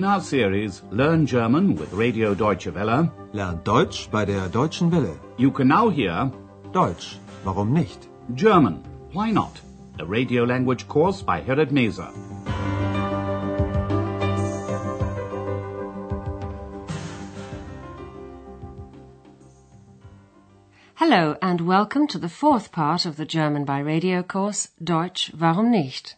In our series Learn German with Radio Deutsche Welle, Lernt Deutsch bei der Deutschen Welle. you can now hear Deutsch, warum nicht? German, Why Not? A radio language course by Herrad Meese. Hello and welcome to the fourth part of the German by radio course Deutsch, warum nicht?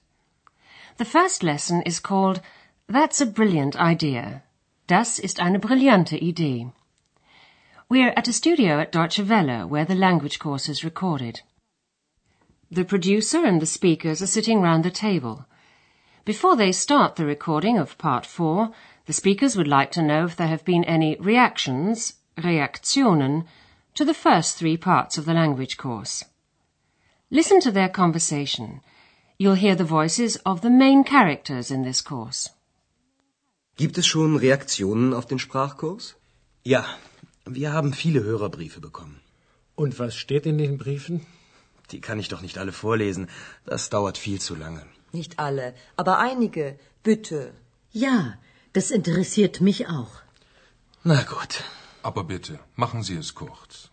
The first lesson is called That's a brilliant idea. Das ist eine brillante Idee. We're at a studio at Deutsche Welle where the language course is recorded. The producer and the speakers are sitting round the table. Before they start the recording of part four, the speakers would like to know if there have been any reactions, Reaktionen, to the first three parts of the language course. Listen to their conversation. You'll hear the voices of the main characters in this course. Gibt es schon Reaktionen auf den Sprachkurs? Ja, wir haben viele Hörerbriefe bekommen. Und was steht in den Briefen? Die kann ich doch nicht alle vorlesen. Das dauert viel zu lange. Nicht alle, aber einige. Bitte. Ja, das interessiert mich auch. Na gut. Aber bitte, machen Sie es kurz.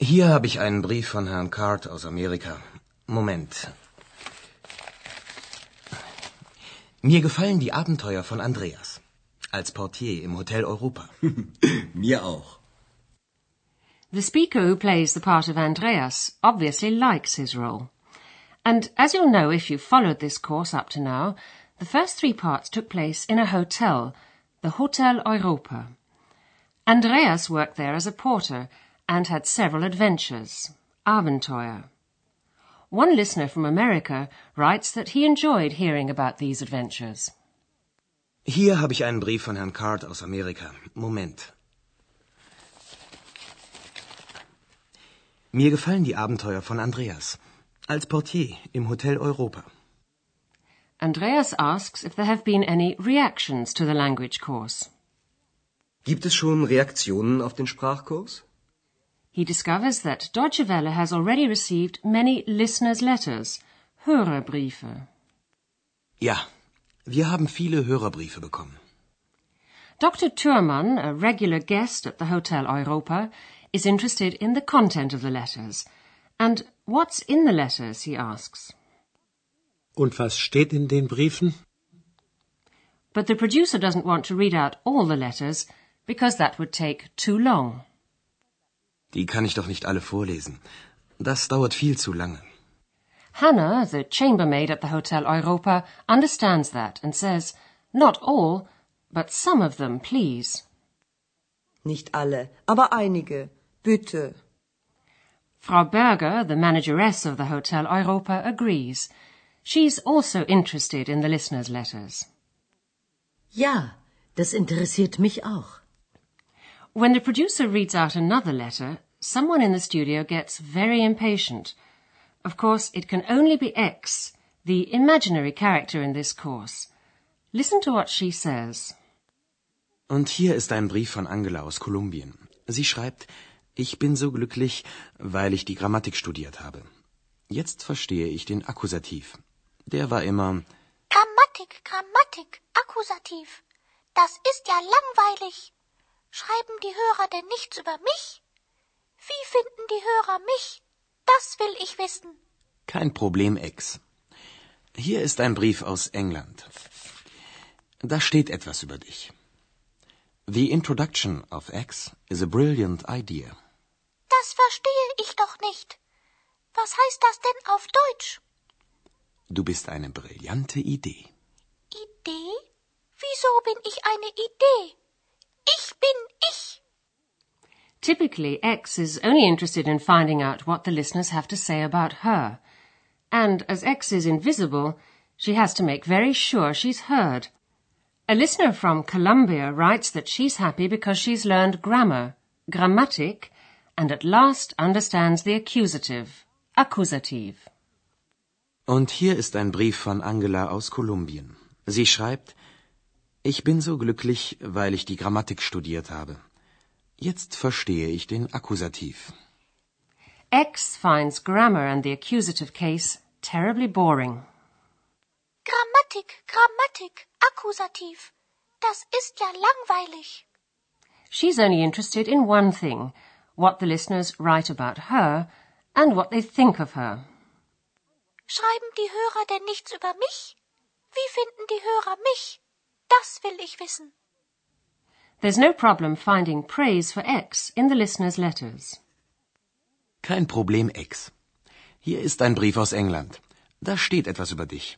Hier habe ich einen Brief von Herrn Card aus Amerika. Moment. Mir gefallen die Abenteuer von Andreas. Als Portier im Hotel Europa. Mir auch. The speaker who plays the part of Andreas obviously likes his role. And as you'll know if you've followed this course up to now, the first three parts took place in a hotel, the Hotel Europa. Andreas worked there as a porter and had several adventures, Abenteuer. One listener from America writes that he enjoyed hearing about these adventures. Hier habe ich einen Brief von Herrn Card aus Amerika. Moment. Mir gefallen die Abenteuer von Andreas. Als Portier im Hotel Europa. Andreas asks if there have been any reactions to the language course. Gibt es schon Reaktionen auf den Sprachkurs? He discovers that Deutsche Welle has already received many listeners' letters, Hörerbriefe. Ja, wir haben viele Hörerbriefe bekommen. Dr. Thurmann, a regular guest at the Hotel Europa, is interested in the content of the letters. And what's in the letters, he asks. Und was steht in den Briefen? But the producer doesn't want to read out all the letters because that would take too long. Die kann ich doch nicht alle vorlesen. Das dauert viel zu lange. Hannah, the chambermaid at the Hotel Europa, understands that and says, not all, but some of them, please. Nicht alle, aber einige. Bitte. Frau Berger, the manageress of the Hotel Europa, agrees. She's also interested in the listeners' letters. Ja, das interessiert mich auch. When the producer reads out another letter, someone in the studio gets very impatient. Of course, it can only be X, the imaginary character in this course. Listen to what she says. Und hier ist ein Brief von Angela aus Kolumbien. Sie schreibt, ich bin so glücklich, weil ich die Grammatik studiert habe. Jetzt verstehe ich den Akkusativ. Der war immer Grammatik, Grammatik, Akkusativ. Das ist ja langweilig. Schreiben die Hörer denn nichts über mich? Wie finden die Hörer mich? Das will ich wissen. kein Problem, Ex. Hier ist ein Brief aus England. Da steht etwas über dich. The introduction of X is a brilliant idea. Das verstehe ich doch nicht. Was heißt das denn auf Deutsch? Du bist eine brillante Idee. Idee? Wieso bin ich eine Idee? Ich. Typically, X is only interested in finding out what the listeners have to say about her. And as X is invisible, she has to make very sure she's heard. A listener from Colombia writes that she's happy because she's learned grammar, grammatic, and at last understands the accusative, Akkusativ. Und hier ist ein Brief von Angela aus Kolumbien. Sie schreibt, ich bin so glücklich, weil ich die Grammatik studiert habe. Jetzt verstehe ich den Akkusativ. X finds grammar and the accusative case terribly boring. Grammatik, Grammatik, Akkusativ. Das ist ja langweilig. She's only interested in one thing what the listeners write about her and what they think of her. Schreiben die Hörer denn nichts über mich? Wie finden die Hörer mich? Das will ich wissen. There's no problem finding praise for X in the listeners' letters. Kein Problem, X. Hier ist ein Brief aus England. Da steht etwas über dich.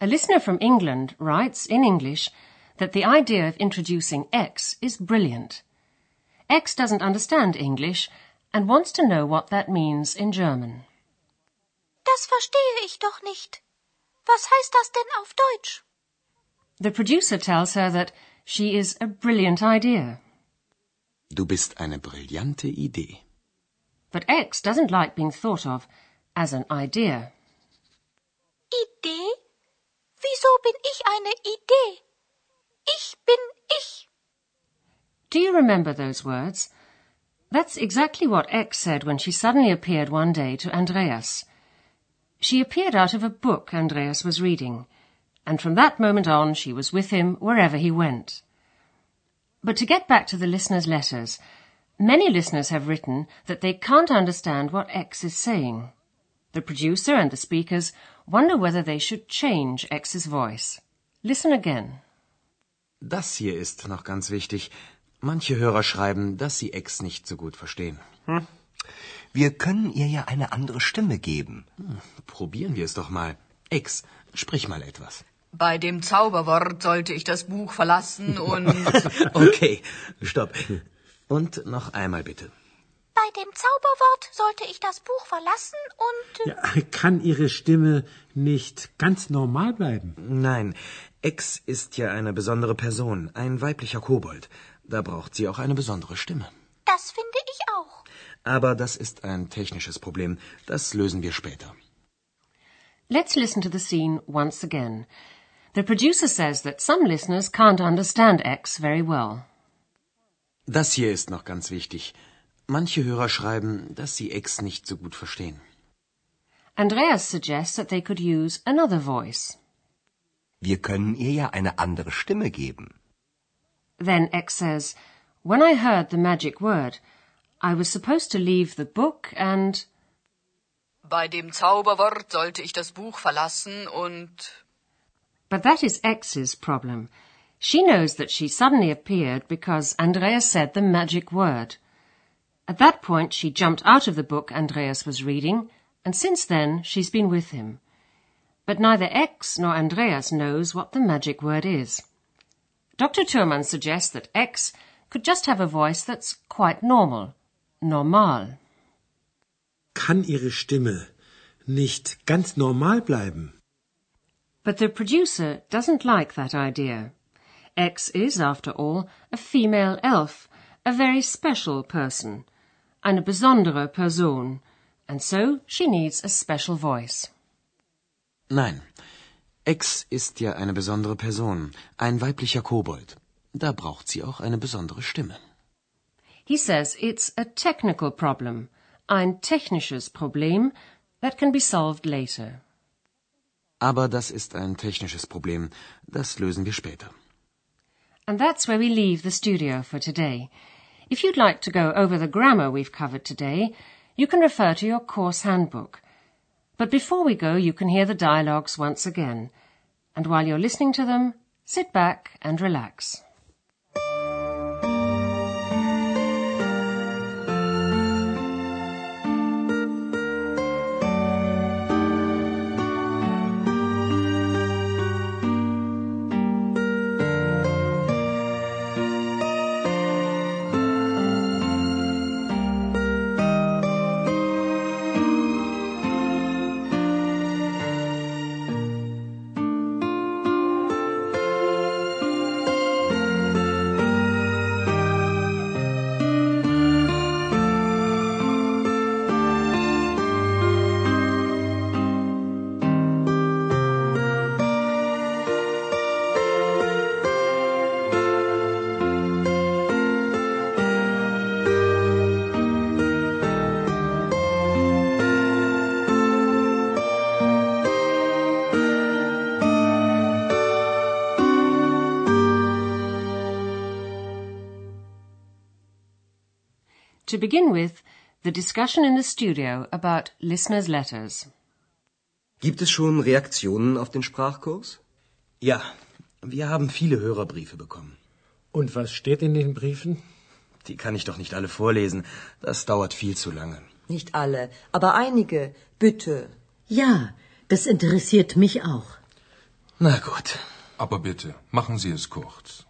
A listener from England writes in English that the idea of introducing X is brilliant. X doesn't understand English and wants to know what that means in German. Das verstehe ich doch nicht. Was heißt das denn auf Deutsch? The producer tells her that she is a brilliant idea. Du bist eine brillante Idee. But X doesn't like being thought of as an idea. Idee? Wieso bin ich eine Idee? Ich bin ich. Do you remember those words? That's exactly what X said when she suddenly appeared one day to Andreas. She appeared out of a book Andreas was reading, and from that moment on she was with him wherever he went. But to get back to the listeners' letters, many listeners have written that they can't understand what X is saying. The producer and the speakers wonder whether they should change X's voice. Listen again. Das hier ist noch ganz wichtig. Manche Hörer schreiben, dass sie X nicht so gut verstehen. Hm. Wir können ihr ja eine andere Stimme geben. Hm, probieren wir es doch mal. X, sprich mal etwas. Bei dem Zauberwort sollte ich das Buch verlassen und. okay, stopp. Und noch einmal bitte. Bei dem Zauberwort sollte ich das Buch verlassen und. Ja, kann Ihre Stimme nicht ganz normal bleiben? Nein, Ex ist ja eine besondere Person, ein weiblicher Kobold. Da braucht sie auch eine besondere Stimme. Das finde ich auch. Aber das ist ein technisches Problem. Das lösen wir später. Let's listen to the scene once again. The producer says that some listeners can't understand X very well. Das hier ist noch ganz wichtig. Manche Hörer schreiben, dass sie X nicht so gut verstehen. Andreas suggests that they could use another voice. Wir können ihr ja eine andere Stimme geben. Then X says, When I heard the magic word, I was supposed to leave the book and. Bei dem Zauberwort sollte ich das Buch verlassen und. But that is X's problem. She knows that she suddenly appeared because Andreas said the magic word. At that point, she jumped out of the book Andreas was reading, and since then, she's been with him. But neither X nor Andreas knows what the magic word is. Dr. Thurmann suggests that X could just have a voice that's quite normal. Normal. Kann Ihre Stimme nicht ganz normal bleiben? But the producer doesn't like that idea. X is, after all, a female elf, a very special person, eine besondere Person, and so she needs a special voice. Nein, X ist ja eine besondere Person, ein weiblicher Kobold. Da braucht sie auch eine besondere Stimme. He says it's a technical problem, ein technisches Problem that can be solved later. Aber das ist ein technisches Problem, das lösen wir später. And that's where we leave the studio for today. If you'd like to go over the grammar we've covered today, you can refer to your course handbook. But before we go, you can hear the dialogues once again. And while you're listening to them, sit back and relax. To begin with, the discussion in the studio about listeners' letters. Gibt es schon Reaktionen auf den Sprachkurs? Ja, wir haben viele Hörerbriefe bekommen. Und was steht in den Briefen? Die kann ich doch nicht alle vorlesen. Das dauert viel zu lange. Nicht alle, aber einige. Bitte. Ja, das interessiert mich auch. Na gut. Aber bitte, machen Sie es kurz.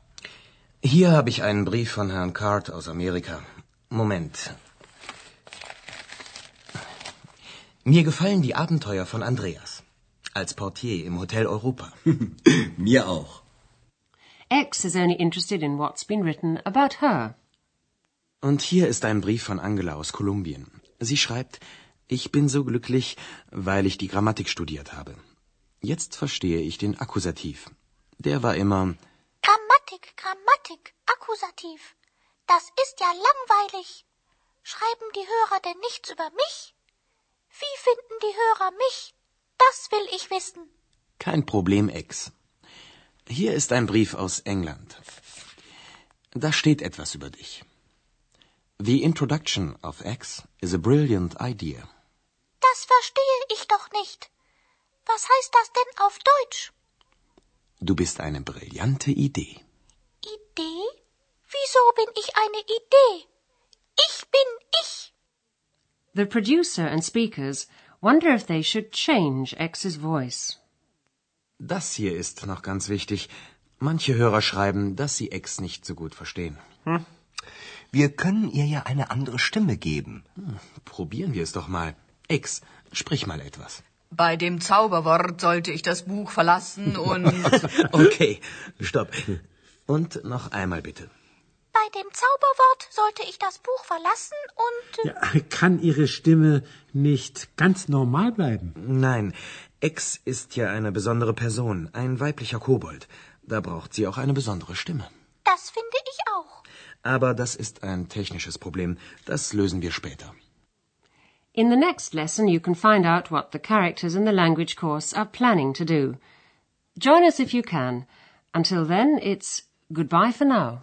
Hier habe ich einen Brief von Herrn Card aus Amerika. Moment. Mir gefallen die Abenteuer von Andreas. Als Portier im Hotel Europa. Mir auch. X is only interested in what's been written about her. Und hier ist ein Brief von Angela aus Kolumbien. Sie schreibt, ich bin so glücklich, weil ich die Grammatik studiert habe. Jetzt verstehe ich den Akkusativ. Der war immer Grammatik, Grammatik, Akkusativ. Das ist ja langweilig. Schreiben die Hörer denn nichts über mich? Wie finden die Hörer mich? Das will ich wissen. kein Problem, Ex. Hier ist ein Brief aus England. Da steht etwas über dich. The introduction of X is a brilliant idea. Das verstehe ich doch nicht. Was heißt das denn auf Deutsch? Du bist eine brillante Idee. Idee? Wieso bin ich eine Idee? Ich bin ich. The producer and speakers wonder if they should change X's voice. Das hier ist noch ganz wichtig. Manche Hörer schreiben, dass sie X nicht so gut verstehen. Wir können ihr ja eine andere Stimme geben. Probieren wir es doch mal. X, sprich mal etwas. Bei dem Zauberwort sollte ich das Buch verlassen und... Okay, stopp. Und noch einmal bitte. Bei dem Zauberwort sollte ich das Buch verlassen und... Ja, kann Ihre Stimme nicht ganz normal bleiben? Nein, X ist ja eine besondere Person, ein weiblicher Kobold. Da braucht sie auch eine besondere Stimme. Das finde ich auch. Aber das ist ein technisches Problem. Das lösen wir später. In the next lesson, you can find out what the characters in the language course are planning to do. Join us if you can. Until then, it's goodbye for now.